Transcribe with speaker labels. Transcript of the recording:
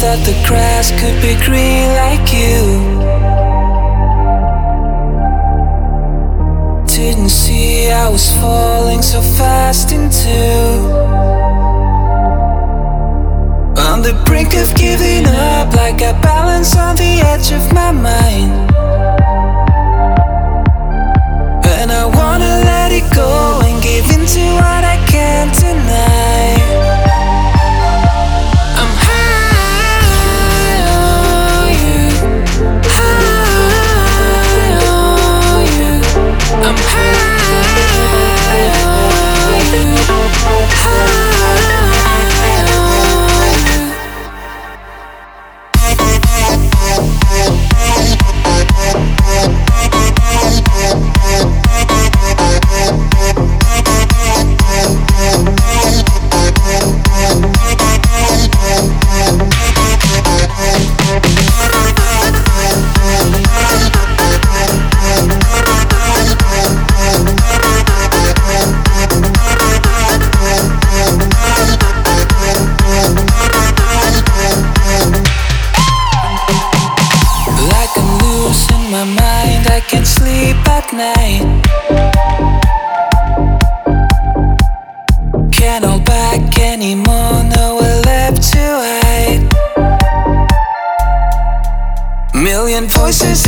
Speaker 1: that the grass could be green like you. Didn't see I was falling so fast into. On the brink of giving up, like I balance on the edge of my mind. I can't sleep at night. Can't hold back anymore, nowhere left to hide. Million voices